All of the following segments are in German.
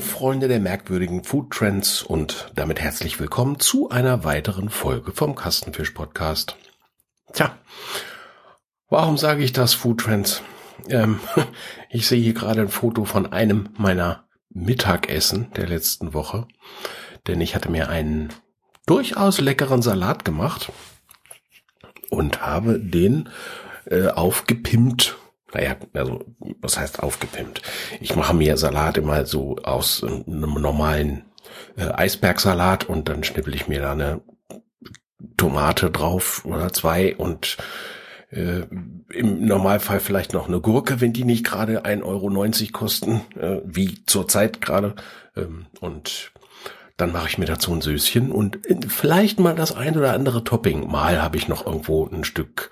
Freunde der merkwürdigen Food Trends und damit herzlich willkommen zu einer weiteren Folge vom Kastenfisch Podcast. Tja, warum sage ich das Food Trends? Ähm, ich sehe hier gerade ein Foto von einem meiner Mittagessen der letzten Woche, denn ich hatte mir einen durchaus leckeren Salat gemacht und habe den äh, aufgepimpt naja, also was heißt aufgepimpt? Ich mache mir Salat immer so aus einem normalen äh, Eisbergsalat und dann schnippel ich mir da eine Tomate drauf oder zwei und äh, im Normalfall vielleicht noch eine Gurke, wenn die nicht gerade 1,90 Euro kosten, äh, wie zurzeit gerade. Ähm, und dann mache ich mir dazu ein Söschen und vielleicht mal das ein oder andere Topping. Mal habe ich noch irgendwo ein Stück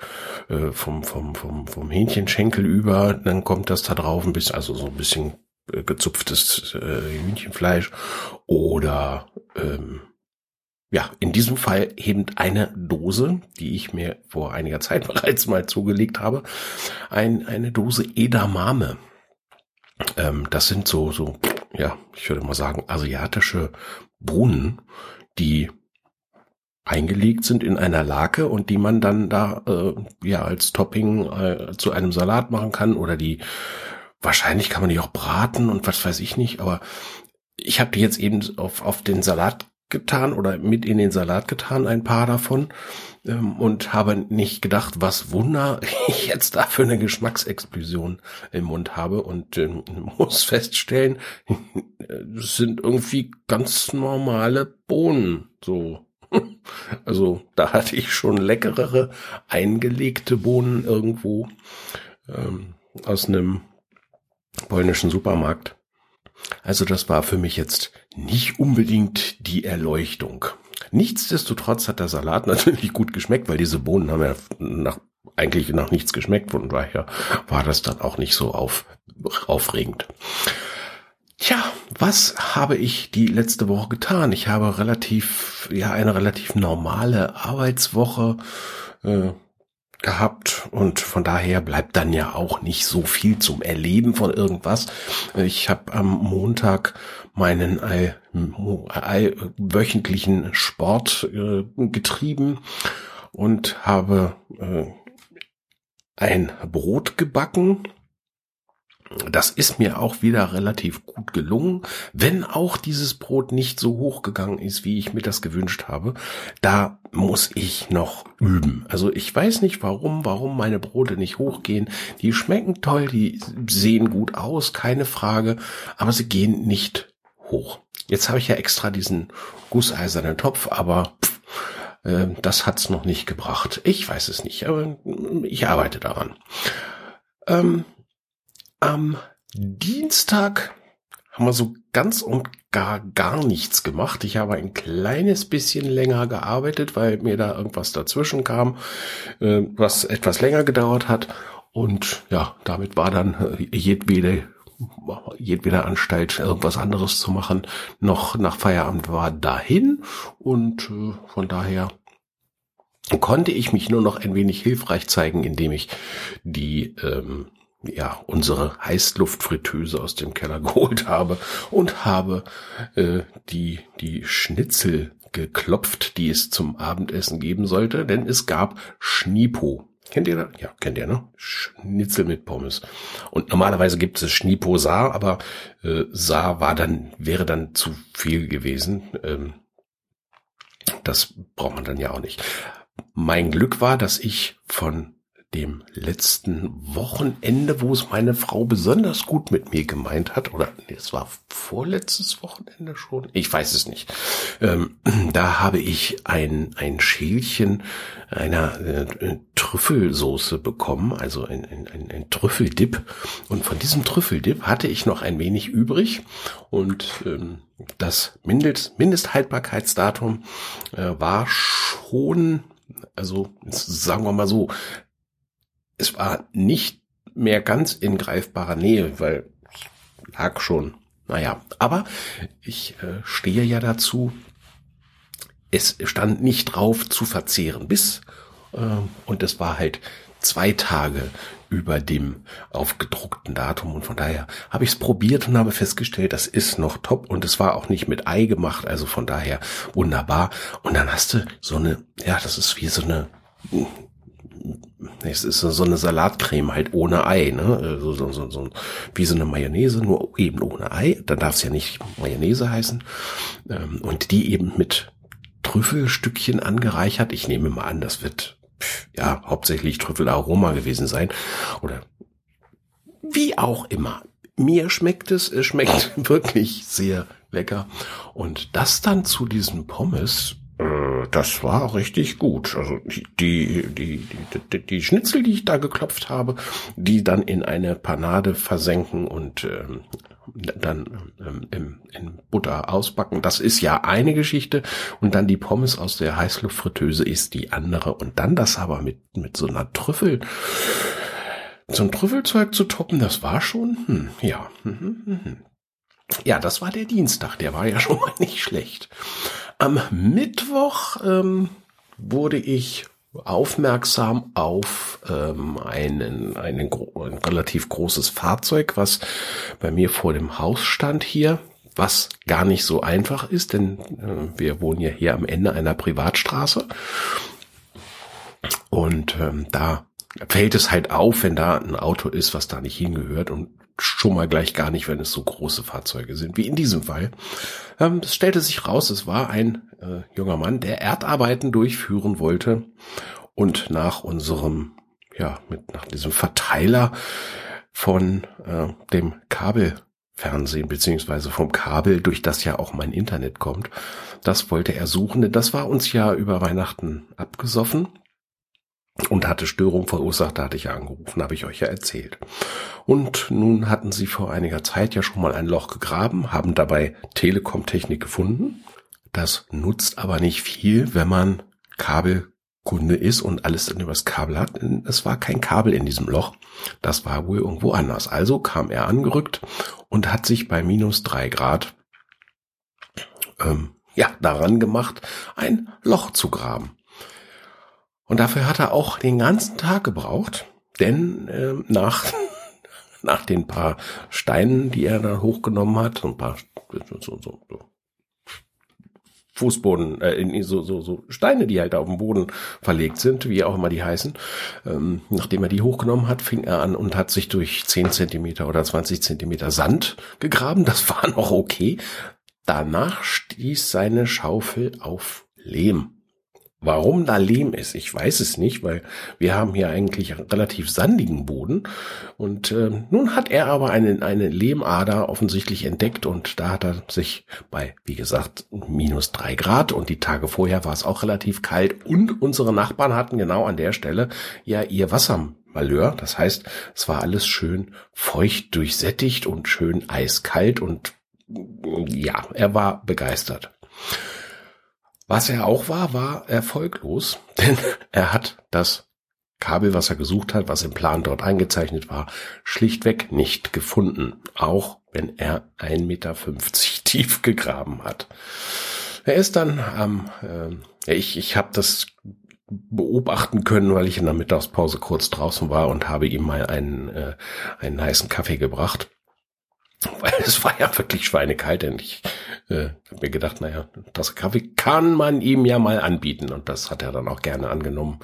äh, vom, vom, vom, vom Hähnchenschenkel über, dann kommt das da drauf ein bisschen, also so ein bisschen äh, gezupftes äh, Hühnchenfleisch. Oder ähm, ja, in diesem Fall eben eine Dose, die ich mir vor einiger Zeit bereits mal zugelegt habe. Ein, eine Dose Edamame. Ähm, das sind so, so, ja, ich würde mal sagen, asiatische Bohnen, die eingelegt sind in einer Lake und die man dann da äh, ja als Topping äh, zu einem Salat machen kann oder die wahrscheinlich kann man die auch braten und was weiß ich nicht, aber ich habe die jetzt eben auf, auf den Salat getan oder mit in den Salat getan, ein paar davon, ähm, und habe nicht gedacht, was Wunder ich jetzt da für eine Geschmacksexplosion im Mund habe und ähm, muss feststellen, es sind irgendwie ganz normale Bohnen, so. Also da hatte ich schon leckerere eingelegte Bohnen irgendwo ähm, aus einem polnischen Supermarkt. Also das war für mich jetzt nicht unbedingt die Erleuchtung. Nichtsdestotrotz hat der Salat natürlich gut geschmeckt, weil diese Bohnen haben ja nach, eigentlich nach nichts geschmeckt, von daher war das dann auch nicht so auf, aufregend. Tja, was habe ich die letzte Woche getan? Ich habe relativ, ja, eine relativ normale Arbeitswoche äh, gehabt und von daher bleibt dann ja auch nicht so viel zum Erleben von irgendwas. Ich habe am Montag meinen all, all, wöchentlichen Sport äh, getrieben und habe äh, ein Brot gebacken das ist mir auch wieder relativ gut gelungen, wenn auch dieses Brot nicht so hoch gegangen ist, wie ich mir das gewünscht habe. Da muss ich noch üben. Also ich weiß nicht warum, warum meine Brote nicht hochgehen. Die schmecken toll, die sehen gut aus, keine Frage, aber sie gehen nicht hoch. Jetzt habe ich ja extra diesen gusseisernen Topf, aber pff, äh, das hat's noch nicht gebracht. Ich weiß es nicht, aber ich arbeite daran. Ähm, am Dienstag haben wir so ganz und gar gar nichts gemacht. Ich habe ein kleines bisschen länger gearbeitet, weil mir da irgendwas dazwischen kam, äh, was etwas länger gedauert hat. Und ja, damit war dann äh, jedwede, jedwede Anstalt, irgendwas anderes zu machen, noch nach Feierabend war dahin. Und äh, von daher konnte ich mich nur noch ein wenig hilfreich zeigen, indem ich die ähm, ja, unsere Heißluftfritteuse aus dem Keller geholt habe und habe äh, die, die Schnitzel geklopft, die es zum Abendessen geben sollte, denn es gab Schnipo. Kennt ihr das? Ja, kennt ihr, ne? Schnitzel mit Pommes. Und normalerweise gibt es Schnipo Saar, aber äh, Saar war dann, wäre dann zu viel gewesen. Ähm, das braucht man dann ja auch nicht. Mein Glück war, dass ich von dem letzten Wochenende, wo es meine Frau besonders gut mit mir gemeint hat, oder nee, es war vorletztes Wochenende schon, ich weiß es nicht. Ähm, da habe ich ein, ein Schälchen einer äh, Trüffelsoße bekommen, also ein, ein, ein, Trüffeldip. Und von diesem Trüffeldip hatte ich noch ein wenig übrig und ähm, das Mindest, Mindesthaltbarkeitsdatum äh, war schon also sagen wir mal so, es war nicht mehr ganz in greifbarer Nähe, weil lag schon. Naja, aber ich äh, stehe ja dazu. Es stand nicht drauf zu verzehren bis äh, und es war halt zwei Tage über dem aufgedruckten Datum und von daher habe ich es probiert und habe festgestellt, das ist noch top und es war auch nicht mit Ei gemacht, also von daher wunderbar. Und dann hast du so eine, ja, das ist wie so eine es ist so eine Salatcreme halt ohne Ei, ne? So, so, so, so, wie so eine Mayonnaise, nur eben ohne Ei. Dann darf es ja nicht Mayonnaise heißen. Ähm, und die eben mit Trüffelstückchen angereichert. Ich nehme mal an, das wird ja hauptsächlich Trüffelaroma gewesen sein. Oder wie auch immer. Mir schmeckt es, es schmeckt wirklich sehr lecker. Und das dann zu diesen Pommes, das war richtig gut. Also die, die, die, die, Schnitzel, die ich da geklopft habe, die dann in eine Panade versenken und ähm, dann ähm, im, in Butter ausbacken. Das ist ja eine Geschichte. Und dann die Pommes aus der Heißluftfritteuse ist die andere. Und dann das aber mit, mit so einer Trüffel, ein Trüffelzeug zu toppen, das war schon, hm, ja. Hm, hm, hm. hm. Ja, das war der Dienstag, der war ja schon mal nicht schlecht. Am Mittwoch ähm, wurde ich aufmerksam auf ähm, einen, einen, ein relativ großes Fahrzeug, was bei mir vor dem Haus stand hier, was gar nicht so einfach ist, denn äh, wir wohnen ja hier am Ende einer Privatstraße. Und ähm, da fällt es halt auf, wenn da ein Auto ist, was da nicht hingehört und schon mal gleich gar nicht, wenn es so große Fahrzeuge sind, wie in diesem Fall. Ähm, es stellte sich raus, es war ein äh, junger Mann, der Erdarbeiten durchführen wollte und nach unserem, ja, mit, nach diesem Verteiler von äh, dem Kabelfernsehen beziehungsweise vom Kabel, durch das ja auch mein Internet kommt. Das wollte er suchen. Das war uns ja über Weihnachten abgesoffen und hatte Störung verursacht, da hatte ich ja angerufen, habe ich euch ja erzählt. Und nun hatten sie vor einiger Zeit ja schon mal ein Loch gegraben, haben dabei Telekom-Technik gefunden. Das nutzt aber nicht viel, wenn man Kabelkunde ist und alles dann übers Kabel hat. Es war kein Kabel in diesem Loch. Das war wohl irgendwo anders. Also kam er angerückt und hat sich bei minus drei Grad ähm, ja daran gemacht, ein Loch zu graben. Und dafür hat er auch den ganzen Tag gebraucht, denn äh, nach, nach den paar Steinen, die er da hochgenommen hat, ein paar so, so, so Fußboden, äh, so, so, so Steine, die halt auf dem Boden verlegt sind, wie auch immer die heißen. Ähm, nachdem er die hochgenommen hat, fing er an und hat sich durch 10 Zentimeter oder 20 Zentimeter Sand gegraben. Das war noch okay. Danach stieß seine Schaufel auf Lehm. Warum da Lehm ist, ich weiß es nicht, weil wir haben hier eigentlich einen relativ sandigen Boden. Und äh, nun hat er aber eine, eine Lehmader offensichtlich entdeckt und da hat er sich bei, wie gesagt, minus drei Grad und die Tage vorher war es auch relativ kalt und unsere Nachbarn hatten genau an der Stelle ja ihr Wassermalheur. Das heißt, es war alles schön feucht durchsättigt und schön eiskalt und ja, er war begeistert. Was er auch war, war erfolglos, denn er hat das Kabel, was er gesucht hat, was im Plan dort eingezeichnet war, schlichtweg nicht gefunden, auch wenn er 1,50 Meter tief gegraben hat. Er ist dann am, äh, ich, ich habe das beobachten können, weil ich in der Mittagspause kurz draußen war und habe ihm mal einen, äh, einen heißen Kaffee gebracht. Weil es war ja wirklich schweinekalt und ich äh, habe mir gedacht, naja, das Kaffee kann man ihm ja mal anbieten und das hat er dann auch gerne angenommen.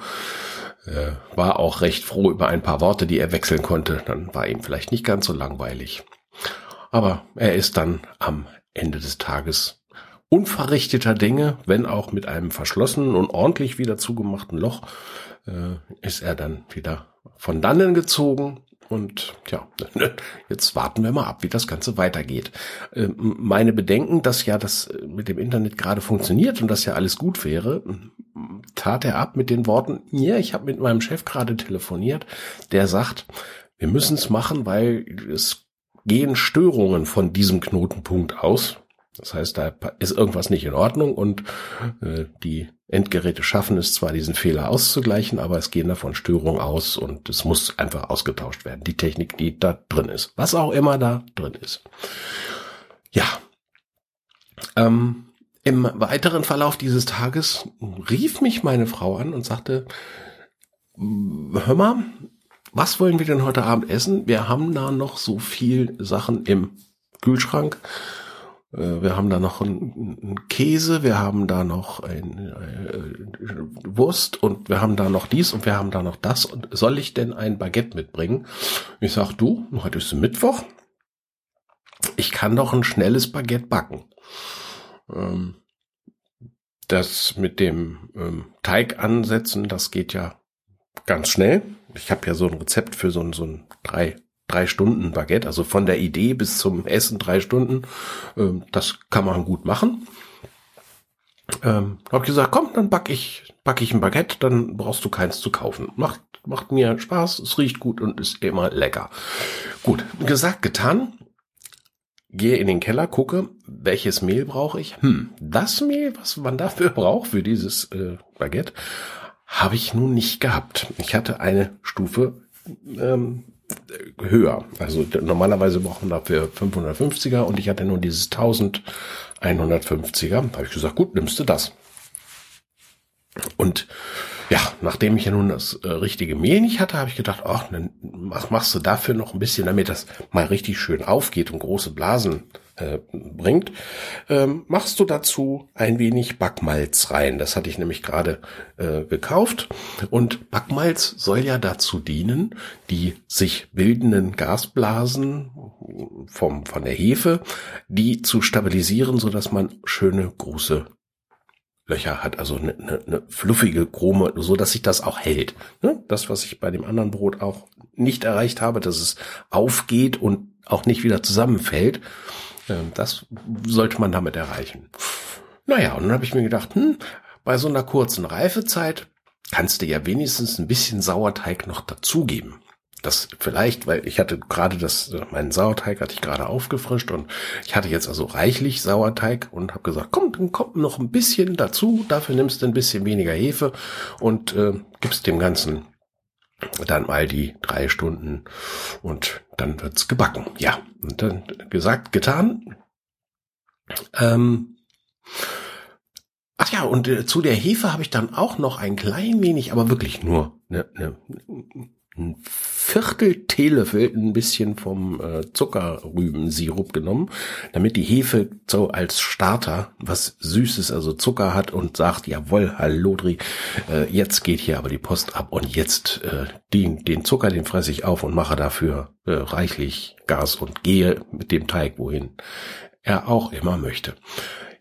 Äh, war auch recht froh über ein paar Worte, die er wechseln konnte. Dann war ihm vielleicht nicht ganz so langweilig. Aber er ist dann am Ende des Tages unverrichteter Dinge, wenn auch mit einem verschlossenen und ordentlich wieder zugemachten Loch, äh, ist er dann wieder von dannen gezogen und ja, jetzt warten wir mal ab, wie das Ganze weitergeht. Ähm, meine Bedenken, dass ja das äh, mit dem Internet gerade funktioniert und dass ja alles gut wäre, tat er ab mit den Worten, ja, ich habe mit meinem Chef gerade telefoniert, der sagt, wir müssen es machen, weil es gehen Störungen von diesem Knotenpunkt aus. Das heißt, da ist irgendwas nicht in Ordnung und äh, die Endgeräte schaffen es zwar, diesen Fehler auszugleichen, aber es gehen davon Störungen aus und es muss einfach ausgetauscht werden. Die Technik, die da drin ist. Was auch immer da drin ist. Ja. Ähm, Im weiteren Verlauf dieses Tages rief mich meine Frau an und sagte, hör mal, was wollen wir denn heute Abend essen? Wir haben da noch so viel Sachen im Kühlschrank. Äh, wir haben da noch einen Käse, wir haben da noch ein äh, Wurst und wir haben da noch dies und wir haben da noch das. Und soll ich denn ein Baguette mitbringen? Ich sag du, heute ist Mittwoch. Ich kann doch ein schnelles Baguette backen. Ähm, das mit dem ähm, Teig ansetzen, das geht ja ganz schnell. Ich habe ja so ein Rezept für so ein, so ein drei, drei Stunden Baguette, also von der Idee bis zum Essen drei Stunden. Ähm, das kann man gut machen. Ähm, habe gesagt, komm, dann back ich, back ich ein Baguette, dann brauchst du keins zu kaufen. Macht, macht mir Spaß, es riecht gut und ist immer lecker. Gut, gesagt, getan gehe in den Keller, gucke, welches Mehl brauche ich. Hm, das Mehl, was man dafür braucht, für dieses äh, Baguette, habe ich nun nicht gehabt. Ich hatte eine Stufe ähm, höher. Also normalerweise braucht man dafür 550er und ich hatte nur dieses 1150er. Da habe ich gesagt, gut, nimmst du das. Und ja, nachdem ich ja nun das äh, richtige Mehl nicht hatte, habe ich gedacht, ach, dann mach, machst du dafür noch ein bisschen, damit das mal richtig schön aufgeht und große Blasen äh, bringt, ähm, machst du dazu ein wenig Backmalz rein. Das hatte ich nämlich gerade äh, gekauft. Und Backmalz soll ja dazu dienen, die sich bildenden Gasblasen vom, von der Hefe, die zu stabilisieren, so dass man schöne große Löcher hat, also eine, eine, eine fluffige Krome, so dass sich das auch hält. Ne? Das, was ich bei dem anderen Brot auch nicht erreicht habe, dass es aufgeht und auch nicht wieder zusammenfällt, das sollte man damit erreichen. Naja, und dann habe ich mir gedacht, hm, bei so einer kurzen Reifezeit kannst du ja wenigstens ein bisschen Sauerteig noch dazugeben das vielleicht, weil ich hatte gerade das, meinen Sauerteig hatte ich gerade aufgefrischt und ich hatte jetzt also reichlich Sauerteig und habe gesagt, komm, dann kommt noch ein bisschen dazu, dafür nimmst du ein bisschen weniger Hefe und äh, gibst dem Ganzen dann mal die drei Stunden und dann wird's gebacken. Ja, und dann gesagt, getan. Ähm, Ach ja, und äh, zu der Hefe habe ich dann auch noch ein klein wenig, aber wirklich nur eine, eine, ein Viertel Teelöffel ein bisschen vom äh, Zuckerrübensirup genommen, damit die Hefe so als Starter was Süßes, also Zucker hat und sagt, jawohl, Hallodri, äh, jetzt geht hier aber die Post ab und jetzt äh, den, den Zucker, den fresse ich auf und mache dafür äh, reichlich Gas und gehe mit dem Teig, wohin er auch immer möchte.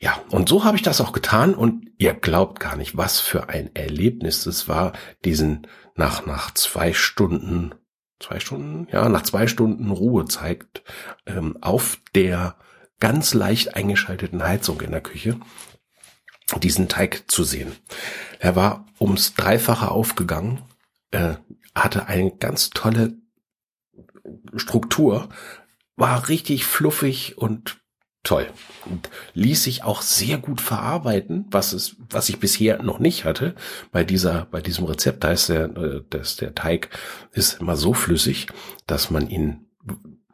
Ja, und so habe ich das auch getan und ihr glaubt gar nicht, was für ein Erlebnis es war, diesen nach, nach zwei Stunden, zwei Stunden, ja, nach zwei Stunden Ruhe zeigt, ähm, auf der ganz leicht eingeschalteten Heizung in der Küche diesen Teig zu sehen. Er war ums Dreifache aufgegangen, äh, hatte eine ganz tolle Struktur, war richtig fluffig und toll. Ließ sich auch sehr gut verarbeiten, was es, was ich bisher noch nicht hatte. Bei dieser, bei diesem Rezept, da ist der, äh, dass der Teig ist immer so flüssig, dass man ihn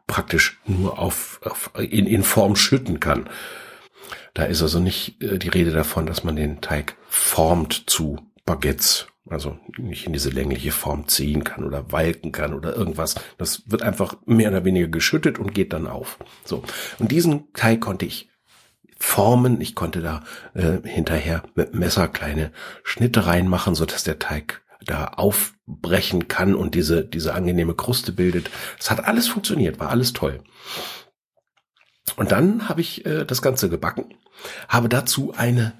praktisch nur auf, auf in, in Form schütten kann. Da ist also nicht äh, die Rede davon, dass man den Teig formt zu Baguettes also nicht in diese längliche Form ziehen kann oder walken kann oder irgendwas. Das wird einfach mehr oder weniger geschüttet und geht dann auf. So. Und diesen Teig konnte ich formen. Ich konnte da äh, hinterher mit Messer kleine Schnitte reinmachen, so dass der Teig da aufbrechen kann und diese, diese angenehme Kruste bildet. Es hat alles funktioniert, war alles toll. Und dann habe ich äh, das Ganze gebacken, habe dazu eine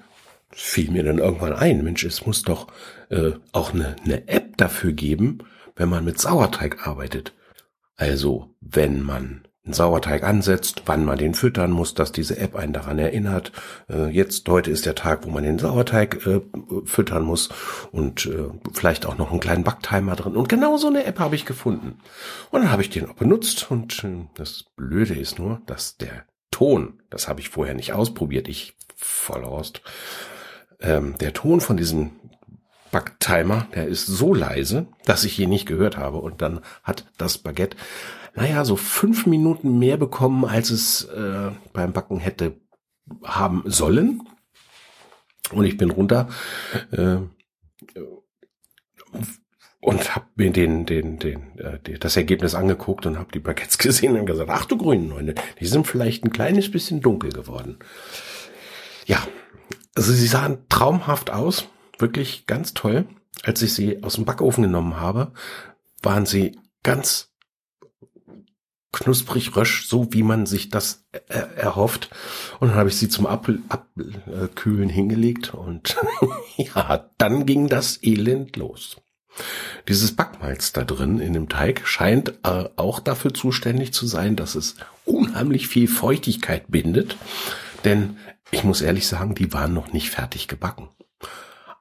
fiel mir dann irgendwann ein, Mensch, es muss doch äh, auch eine, eine App dafür geben, wenn man mit Sauerteig arbeitet. Also, wenn man einen Sauerteig ansetzt, wann man den füttern muss, dass diese App einen daran erinnert. Äh, jetzt, heute ist der Tag, wo man den Sauerteig äh, füttern muss und äh, vielleicht auch noch einen kleinen Backtimer drin. Und genau so eine App habe ich gefunden. Und dann habe ich den auch benutzt und äh, das Blöde ist nur, dass der Ton, das habe ich vorher nicht ausprobiert, ich Vollrost, ähm, der Ton von diesem Backtimer, der ist so leise, dass ich ihn nicht gehört habe. Und dann hat das Baguette, naja, so fünf Minuten mehr bekommen, als es äh, beim Backen hätte haben sollen. Und ich bin runter. Äh, und habe mir den, den, den, äh, das Ergebnis angeguckt und habe die Baguettes gesehen und gesagt, ach du grünen Neune, die sind vielleicht ein kleines bisschen dunkel geworden. Ja, also sie sahen traumhaft aus, wirklich ganz toll. Als ich sie aus dem Backofen genommen habe, waren sie ganz knusprig rösch, so wie man sich das er erhofft. Und dann habe ich sie zum Abkühlen Ab hingelegt und ja, dann ging das Elend los. Dieses Backmalz da drin in dem Teig scheint äh, auch dafür zuständig zu sein, dass es unheimlich viel Feuchtigkeit bindet. Denn ich muss ehrlich sagen, die waren noch nicht fertig gebacken.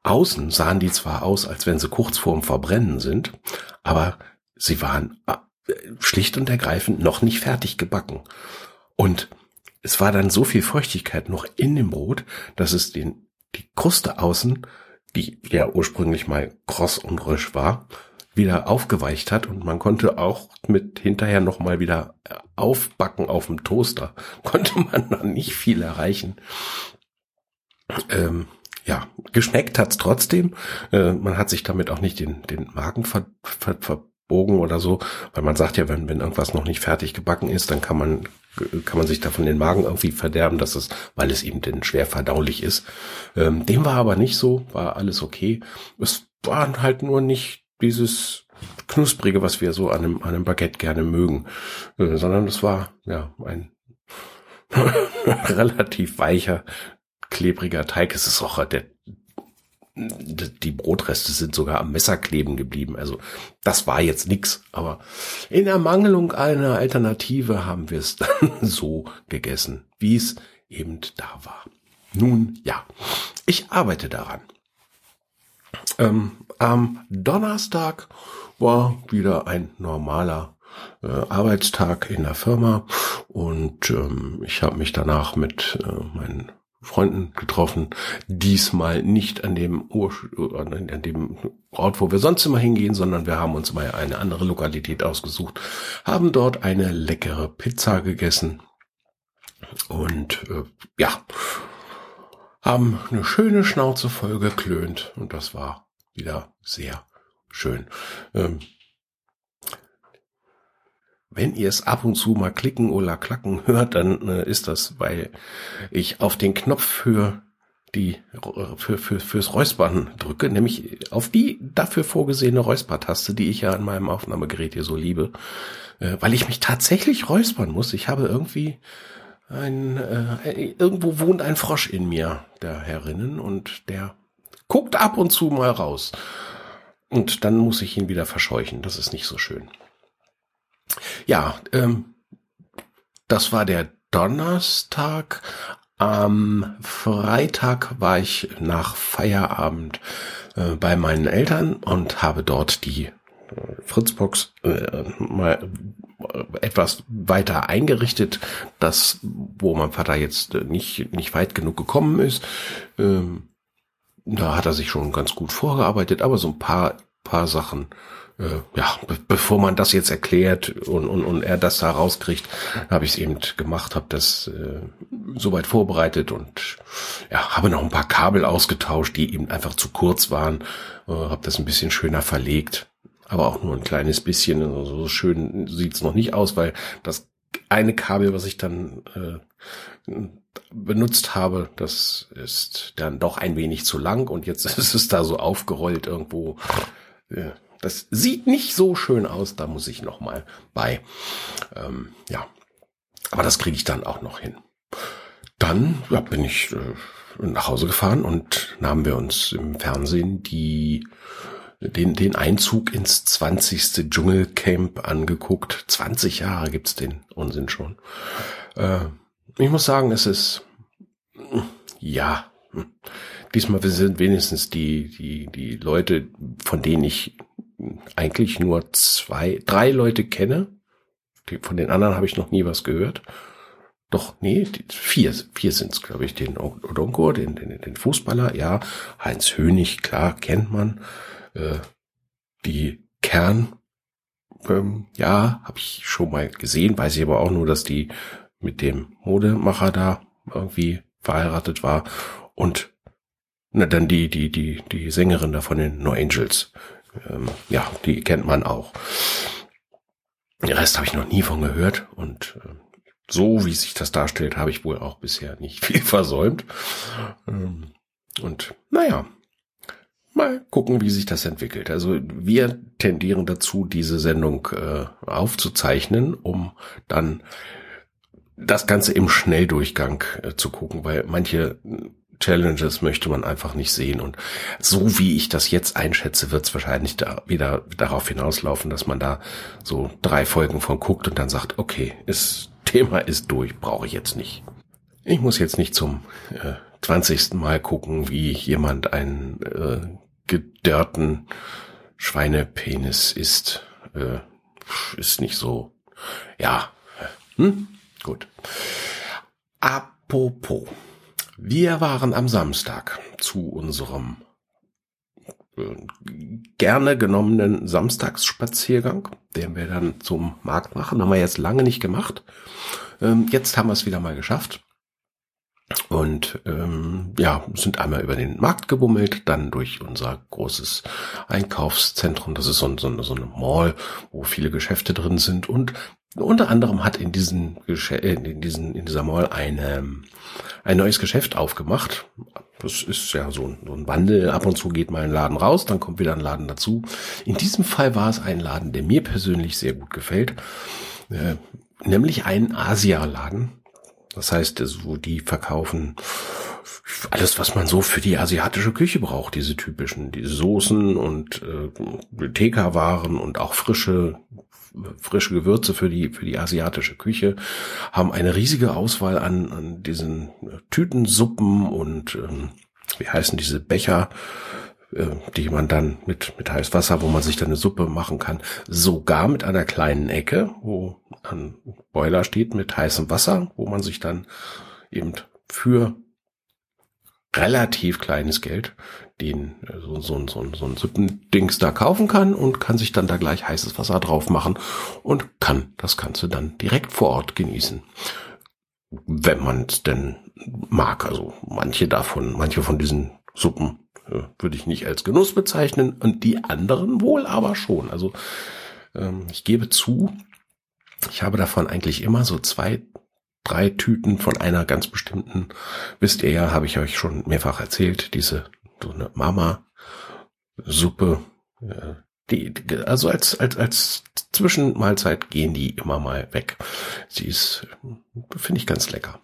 Außen sahen die zwar aus, als wenn sie kurz vorm Verbrennen sind, aber sie waren äh, schlicht und ergreifend noch nicht fertig gebacken. Und es war dann so viel Feuchtigkeit noch in dem Brot, dass es den, die Kruste außen, die ja ursprünglich mal kross und rösch war, wieder aufgeweicht hat und man konnte auch mit hinterher noch mal wieder aufbacken auf dem Toaster. Konnte man dann nicht viel erreichen. Ähm, ja, geschmeckt hat's trotzdem. Äh, man hat sich damit auch nicht den, den Magen ver, ver, ver, Bogen oder so, weil man sagt ja, wenn, wenn irgendwas noch nicht fertig gebacken ist, dann kann man, kann man sich davon den Magen irgendwie verderben, dass es, weil es eben denn schwer verdaulich ist. Ähm, dem war aber nicht so, war alles okay. Es war halt nur nicht dieses knusprige, was wir so an einem, an einem Baguette gerne mögen, äh, sondern es war, ja, ein relativ weicher, klebriger Teig. Es ist auch der die Brotreste sind sogar am Messer kleben geblieben. Also das war jetzt nix. Aber in Ermangelung einer Alternative haben wir es dann so gegessen, wie es eben da war. Nun ja, ich arbeite daran. Ähm, am Donnerstag war wieder ein normaler äh, Arbeitstag in der Firma und ähm, ich habe mich danach mit äh, meinen Freunden getroffen. Diesmal nicht an dem, Ur an dem Ort, wo wir sonst immer hingehen, sondern wir haben uns mal eine andere Lokalität ausgesucht, haben dort eine leckere Pizza gegessen und äh, ja, haben eine schöne Schnauze voll geklönt und das war wieder sehr schön. Ähm, wenn ihr es ab und zu mal klicken oder klacken hört, dann äh, ist das, weil ich auf den Knopf für die für, für fürs Räuspern drücke, nämlich auf die dafür vorgesehene Räuspertaste, die ich ja an meinem Aufnahmegerät hier so liebe, äh, weil ich mich tatsächlich räuspern muss. Ich habe irgendwie ein äh, irgendwo wohnt ein Frosch in mir, der Herrinnen, und der guckt ab und zu mal raus. Und dann muss ich ihn wieder verscheuchen. Das ist nicht so schön. Ja, ähm, das war der Donnerstag. Am Freitag war ich nach Feierabend äh, bei meinen Eltern und habe dort die Fritzbox äh, mal etwas weiter eingerichtet, das, wo mein Vater jetzt nicht, nicht weit genug gekommen ist. Ähm, da hat er sich schon ganz gut vorgearbeitet, aber so ein paar, paar Sachen äh, ja, be bevor man das jetzt erklärt und, und, und er das da rauskriegt, habe ich es eben gemacht, habe das äh, soweit vorbereitet und ja, habe noch ein paar Kabel ausgetauscht, die eben einfach zu kurz waren, äh, habe das ein bisschen schöner verlegt, aber auch nur ein kleines bisschen, also so schön sieht's noch nicht aus, weil das eine Kabel, was ich dann äh, benutzt habe, das ist dann doch ein wenig zu lang und jetzt ist es da so aufgerollt irgendwo. Das sieht nicht so schön aus, da muss ich noch mal bei. Ähm, ja, aber das kriege ich dann auch noch hin. Dann ja, bin ich äh, nach Hause gefahren und nahmen wir uns im Fernsehen die den, den Einzug ins 20. Dschungelcamp angeguckt. 20 Jahre gibt's den Unsinn schon. Äh, ich muss sagen, es ist ja diesmal sind wenigstens die die die Leute, von denen ich eigentlich nur zwei, drei Leute kenne. Von den anderen habe ich noch nie was gehört. Doch, nee, vier, vier sind's, glaube ich. Den Odonko, den, den, den Fußballer, ja. Heinz Hönig, klar, kennt man. Äh, die Kern, ähm, ja, habe ich schon mal gesehen. Weiß ich aber auch nur, dass die mit dem Modemacher da irgendwie verheiratet war. Und na, dann die, die, die, die Sängerin da von den No Angels ähm, ja, die kennt man auch. Den Rest habe ich noch nie von gehört und äh, so wie sich das darstellt, habe ich wohl auch bisher nicht viel versäumt. Ähm, und naja, mal gucken, wie sich das entwickelt. Also wir tendieren dazu, diese Sendung äh, aufzuzeichnen, um dann das Ganze im Schnelldurchgang äh, zu gucken, weil manche Challenges möchte man einfach nicht sehen. Und so wie ich das jetzt einschätze, wird es wahrscheinlich da wieder darauf hinauslaufen, dass man da so drei Folgen von guckt und dann sagt, okay, das Thema ist durch, brauche ich jetzt nicht. Ich muss jetzt nicht zum äh, 20. Mal gucken, wie jemand einen äh, gedörrten Schweinepenis isst. Äh, ist nicht so. Ja. Hm? Gut. Apropos. Wir waren am Samstag zu unserem äh, gerne genommenen Samstagsspaziergang, den wir dann zum Markt machen. Haben wir jetzt lange nicht gemacht. Ähm, jetzt haben wir es wieder mal geschafft. Und ähm, ja, sind einmal über den Markt gebummelt, dann durch unser großes Einkaufszentrum. Das ist so, so, so eine Mall, wo viele Geschäfte drin sind. Und unter anderem hat in diesen, äh, in diesen, in dieser Mall eine, ein neues Geschäft aufgemacht. Das ist ja so ein, so ein Wandel. Ab und zu geht mal ein Laden raus, dann kommt wieder ein Laden dazu. In diesem Fall war es ein Laden, der mir persönlich sehr gut gefällt. Äh, nämlich ein Asia-Laden. Das heißt, wo die verkaufen alles, was man so für die asiatische Küche braucht, diese typischen, die Soßen und äh, TK-Waren und auch frische frische Gewürze für die, für die asiatische Küche, haben eine riesige Auswahl an, an diesen Tütensuppen und ähm, wie heißen diese Becher, die man dann mit, mit heißem Wasser, wo man sich dann eine Suppe machen kann, sogar mit einer kleinen Ecke, wo ein Boiler steht mit heißem Wasser, wo man sich dann eben für relativ kleines Geld den äh, so, so, so, so ein Suppendings da kaufen kann und kann sich dann da gleich heißes Wasser drauf machen und kann das Ganze dann direkt vor Ort genießen. Wenn man es denn mag. Also manche davon, manche von diesen Suppen äh, würde ich nicht als Genuss bezeichnen und die anderen wohl aber schon. Also ähm, ich gebe zu, ich habe davon eigentlich immer so zwei, drei Tüten von einer ganz bestimmten, wisst ihr ja, habe ich euch schon mehrfach erzählt, diese so eine Mama-Suppe. Äh, die, also als, als, als Zwischenmahlzeit gehen die immer mal weg. Sie ist, finde ich ganz lecker.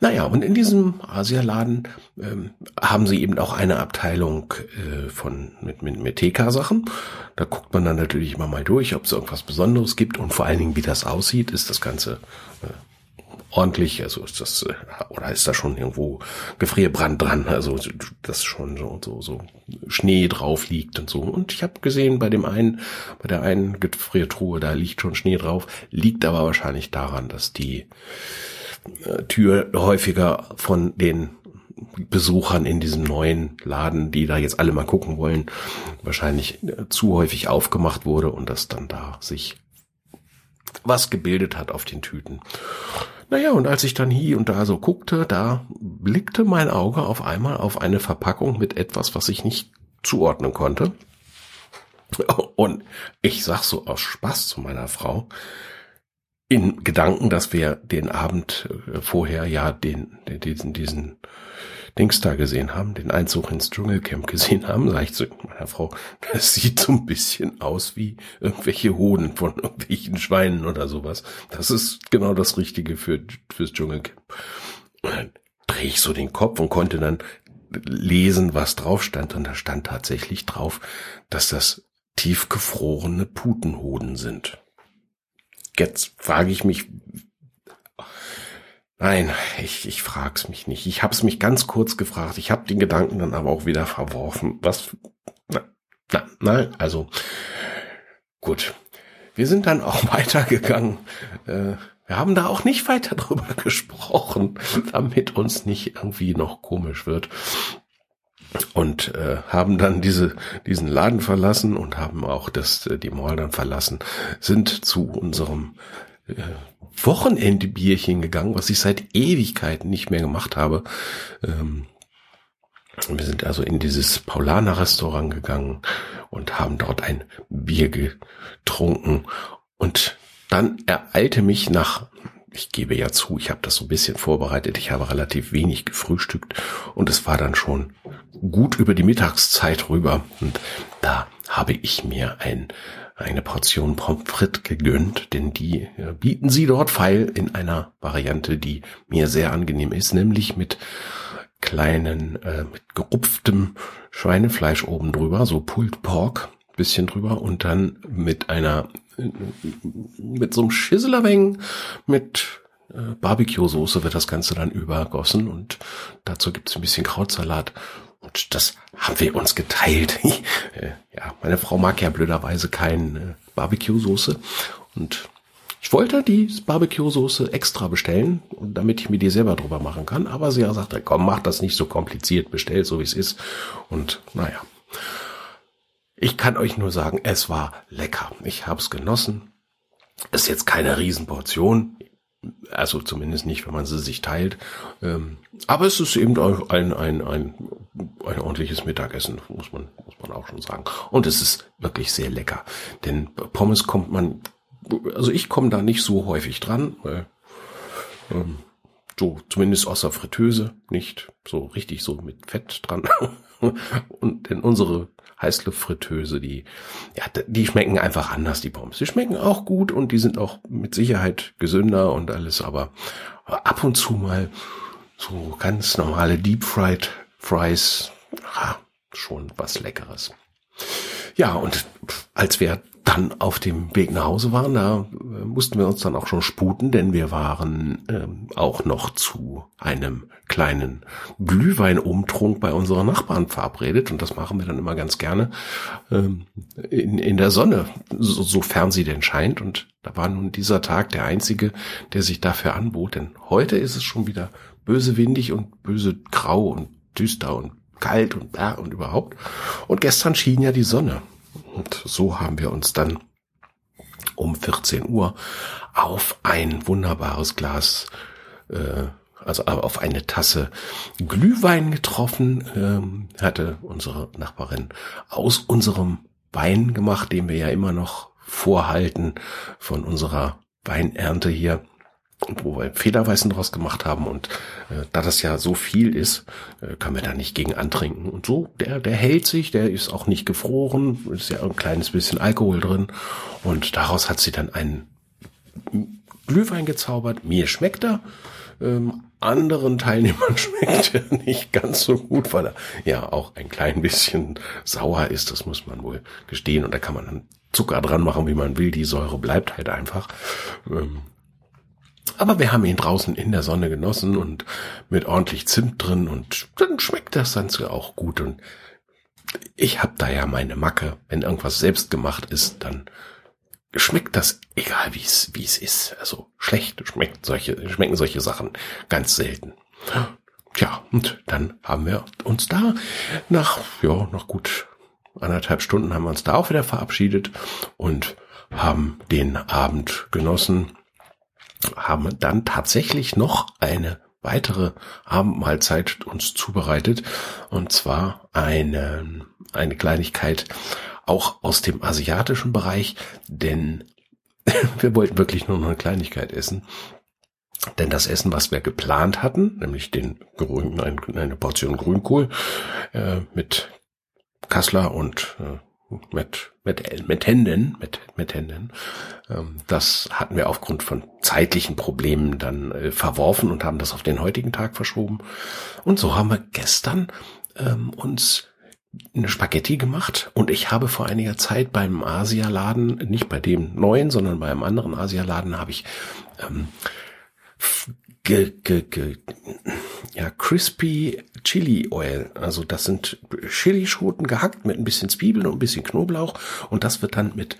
Naja, und in diesem Asialaden ähm, haben sie eben auch eine Abteilung äh, von mit, mit, mit TK-Sachen. Da guckt man dann natürlich immer mal durch, ob es irgendwas Besonderes gibt und vor allen Dingen, wie das aussieht. Ist das Ganze äh, ordentlich, also ist das, äh, oder ist da schon irgendwo Gefrierbrand dran, also das schon so, so, so Schnee drauf liegt und so. Und ich habe gesehen, bei dem einen, bei der einen Gefriertruhe, da liegt schon Schnee drauf, liegt aber wahrscheinlich daran, dass die Tür häufiger von den Besuchern in diesem neuen Laden, die da jetzt alle mal gucken wollen, wahrscheinlich äh, zu häufig aufgemacht wurde und das dann da sich was gebildet hat auf den Tüten. Naja, und als ich dann hier und da so guckte, da blickte mein Auge auf einmal auf eine Verpackung mit etwas, was ich nicht zuordnen konnte. Und ich sag so aus Spaß zu meiner Frau, in Gedanken, dass wir den Abend äh, vorher ja den, diesen, diesen Dings da gesehen haben, den Einzug ins Dschungelcamp gesehen haben, sage ich zu meiner Frau, das sieht so ein bisschen aus wie irgendwelche Hoden von irgendwelchen Schweinen oder sowas. Das ist genau das Richtige für, fürs Dschungelcamp. Und drehe ich so den Kopf und konnte dann lesen, was drauf stand. Und da stand tatsächlich drauf, dass das tiefgefrorene Putenhoden sind. Jetzt frage ich mich, Nein, ich, ich frag's mich nicht. Ich hab's mich ganz kurz gefragt. Ich habe den Gedanken dann aber auch wieder verworfen. Was? Na, na, nein, also gut. Wir sind dann auch weitergegangen. Äh, wir haben da auch nicht weiter drüber gesprochen, damit uns nicht irgendwie noch komisch wird. Und äh, haben dann diese, diesen Laden verlassen und haben auch das, äh, die Mall dann verlassen, sind zu unserem äh, Wochenende-Bierchen gegangen, was ich seit Ewigkeiten nicht mehr gemacht habe. Ähm, Wir sind also in dieses Paulaner-Restaurant gegangen und haben dort ein Bier getrunken. Und dann ereilte mich nach, ich gebe ja zu, ich habe das so ein bisschen vorbereitet, ich habe relativ wenig gefrühstückt und es war dann schon gut über die Mittagszeit rüber. Und da habe ich mir ein, eine Portion Pommes frites gegönnt, denn die äh, bieten sie dort feil in einer Variante, die mir sehr angenehm ist, nämlich mit kleinen, äh, mit gerupftem Schweinefleisch oben drüber, so Pulled Pork, bisschen drüber und dann mit einer, mit so einem Schisselerweng mit äh, Barbecue-Soße wird das Ganze dann übergossen und dazu gibt's ein bisschen Krautsalat und das haben wir uns geteilt. Äh, ja, meine Frau mag ja blöderweise kein äh, Barbecue-Soße und ich wollte die Barbecue-Soße extra bestellen, damit ich mir die selber drüber machen kann. Aber sie sagte, komm, mach das nicht so kompliziert, bestell so wie es ist. Und naja, ich kann euch nur sagen, es war lecker. Ich habe es genossen. Ist jetzt keine Riesenportion. Also zumindest nicht, wenn man sie sich teilt. Ähm, aber es ist eben ein, ein, ein, ein ordentliches Mittagessen, muss man, muss man auch schon sagen. Und es ist wirklich sehr lecker. Denn Pommes kommt man also ich komme da nicht so häufig dran, weil ähm, so zumindest außer Fritteuse nicht so richtig so mit Fett dran. Und denn unsere Heißluftfritteuse, die ja, die schmecken einfach anders die Pommes. Die schmecken auch gut und die sind auch mit Sicherheit gesünder und alles, aber, ab und zu mal so ganz normale Deep Fried Fries, ah, schon was Leckeres. Ja, und als wir dann auf dem Weg nach Hause waren, da äh, mussten wir uns dann auch schon sputen, denn wir waren ähm, auch noch zu einem kleinen Glühweinumtrunk bei unseren Nachbarn verabredet und das machen wir dann immer ganz gerne ähm, in, in der Sonne, so, sofern sie denn scheint. Und da war nun dieser Tag der einzige, der sich dafür anbot, denn heute ist es schon wieder böse windig und böse grau und düster und kalt und äh, und überhaupt. Und gestern schien ja die Sonne und so haben wir uns dann um 14 Uhr auf ein wunderbares Glas, äh, also auf eine Tasse Glühwein getroffen, ähm, hatte unsere Nachbarin aus unserem Wein gemacht, den wir ja immer noch vorhalten von unserer Weinernte hier wo wir Federweißen draus gemacht haben und äh, da das ja so viel ist, äh, können wir da nicht gegen antrinken. Und so, der, der hält sich, der ist auch nicht gefroren, ist ja ein kleines bisschen Alkohol drin und daraus hat sie dann einen Glühwein gezaubert. Mir schmeckt er, ähm, anderen Teilnehmern schmeckt er nicht ganz so gut, weil er ja auch ein klein bisschen sauer ist, das muss man wohl gestehen und da kann man dann Zucker dran machen, wie man will, die Säure bleibt halt einfach. Ähm, aber wir haben ihn draußen in der Sonne genossen und mit ordentlich Zimt drin und dann schmeckt das Ganze auch gut. Und ich habe da ja meine Macke. Wenn irgendwas selbst gemacht ist, dann schmeckt das egal wie es wie es ist. Also schlecht schmeckt solche schmecken solche Sachen ganz selten. Tja, und dann haben wir uns da nach ja noch gut anderthalb Stunden haben wir uns da auch wieder verabschiedet und haben den Abend genossen haben dann tatsächlich noch eine weitere Abendmahlzeit uns zubereitet und zwar eine, eine Kleinigkeit auch aus dem asiatischen Bereich, denn wir wollten wirklich nur noch eine Kleinigkeit essen. Denn das Essen, was wir geplant hatten, nämlich den grünen, eine Portion Grünkohl äh, mit Kassler und äh, mit, mit, mit Händen, mit, mit Händen. Ähm, das hatten wir aufgrund von zeitlichen Problemen dann äh, verworfen und haben das auf den heutigen Tag verschoben. Und so haben wir gestern ähm, uns eine Spaghetti gemacht und ich habe vor einiger Zeit beim Asialaden, nicht bei dem neuen, sondern bei einem anderen Asialaden, habe ich ähm, ge, ge, ge, ja, crispy Chili Oil. Also das sind Chilischoten gehackt mit ein bisschen Zwiebeln und ein bisschen Knoblauch und das wird dann mit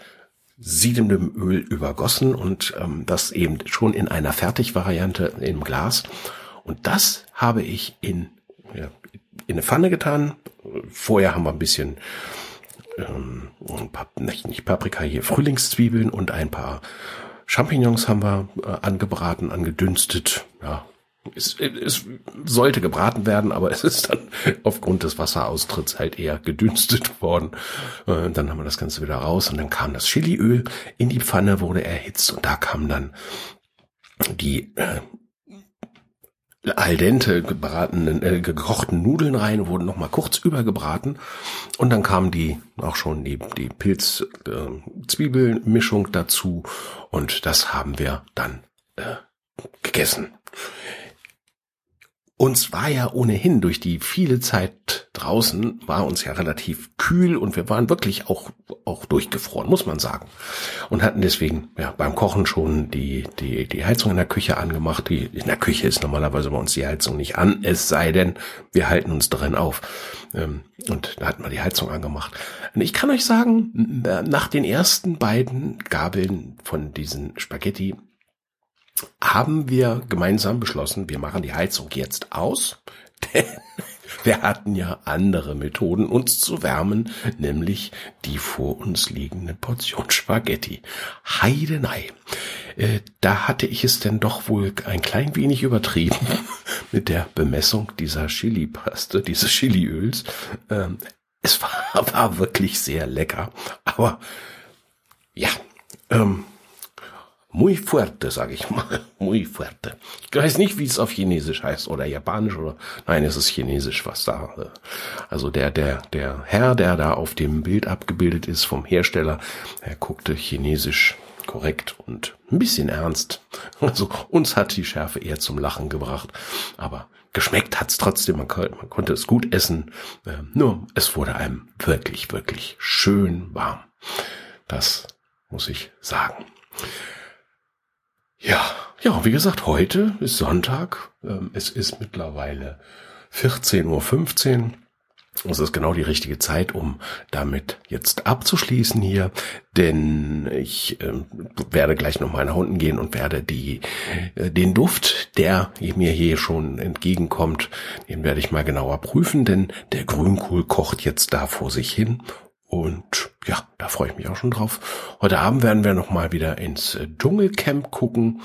siedendem Öl übergossen und ähm, das eben schon in einer Fertigvariante im Glas. Und das habe ich in, ja, in eine Pfanne getan. Vorher haben wir ein bisschen ähm, nicht Paprika hier, Frühlingszwiebeln und ein paar Champignons haben wir äh, angebraten, angedünstet. Ja, es, es sollte gebraten werden, aber es ist dann aufgrund des Wasseraustritts halt eher gedünstet worden. Äh, dann haben wir das Ganze wieder raus und dann kam das Chiliöl in die Pfanne, wurde erhitzt und da kam dann die äh, al dente gebratenen, äh, gekochten Nudeln rein, wurden noch mal kurz übergebraten und dann kam die auch schon die, die Pilz-Zwiebelmischung äh, dazu und das haben wir dann äh, gegessen. Uns war ja ohnehin durch die viele Zeit draußen, war uns ja relativ kühl und wir waren wirklich auch, auch durchgefroren, muss man sagen. Und hatten deswegen ja, beim Kochen schon die, die, die Heizung in der Küche angemacht. Die, in der Küche ist normalerweise bei uns die Heizung nicht an, es sei denn, wir halten uns drin auf. Ähm, und da hatten wir die Heizung angemacht. Und ich kann euch sagen, nach den ersten beiden Gabeln von diesen Spaghetti haben wir gemeinsam beschlossen, wir machen die Heizung jetzt aus, denn wir hatten ja andere Methoden, uns zu wärmen, nämlich die vor uns liegende Portion Spaghetti. Heidenei. Äh, da hatte ich es denn doch wohl ein klein wenig übertrieben mit der Bemessung dieser Chili-Paste, dieses Chiliöls. Ähm, es war, war wirklich sehr lecker, aber ja, ähm, Muy fuerte, sage ich mal. Muy fuerte. Ich weiß nicht, wie es auf Chinesisch heißt oder Japanisch oder nein, es ist Chinesisch, was da. Äh, also der der der Herr, der da auf dem Bild abgebildet ist vom Hersteller, er guckte Chinesisch korrekt und ein bisschen ernst. Also uns hat die Schärfe eher zum Lachen gebracht, aber geschmeckt hat's trotzdem. Man, man konnte es gut essen. Äh, nur es wurde einem wirklich wirklich schön warm. Das muss ich sagen. Ja, ja, wie gesagt, heute ist Sonntag. Ähm, es ist mittlerweile 14.15 Uhr. Das ist genau die richtige Zeit, um damit jetzt abzuschließen hier, denn ich äh, werde gleich nochmal nach unten gehen und werde die äh, den Duft, der mir hier schon entgegenkommt, den werde ich mal genauer prüfen, denn der Grünkohl kocht jetzt da vor sich hin und ja, da freue ich mich auch schon drauf. Heute Abend werden wir nochmal wieder ins äh, Dschungelcamp gucken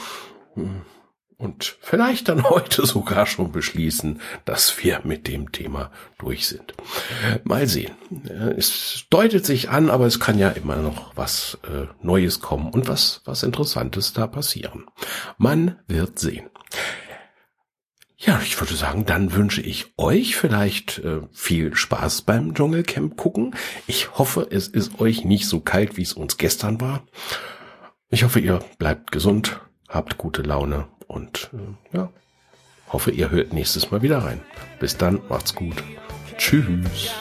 hm, und vielleicht dann heute sogar schon beschließen, dass wir mit dem Thema durch sind. Mal sehen. Äh, es deutet sich an, aber es kann ja immer noch was äh, Neues kommen und was, was Interessantes da passieren. Man wird sehen. Ja, ich würde sagen, dann wünsche ich euch vielleicht äh, viel Spaß beim Dschungelcamp gucken. Ich hoffe, es ist euch nicht so kalt, wie es uns gestern war. Ich hoffe, ihr bleibt gesund, habt gute Laune und äh, ja, hoffe, ihr hört nächstes Mal wieder rein. Bis dann, macht's gut. Tschüss.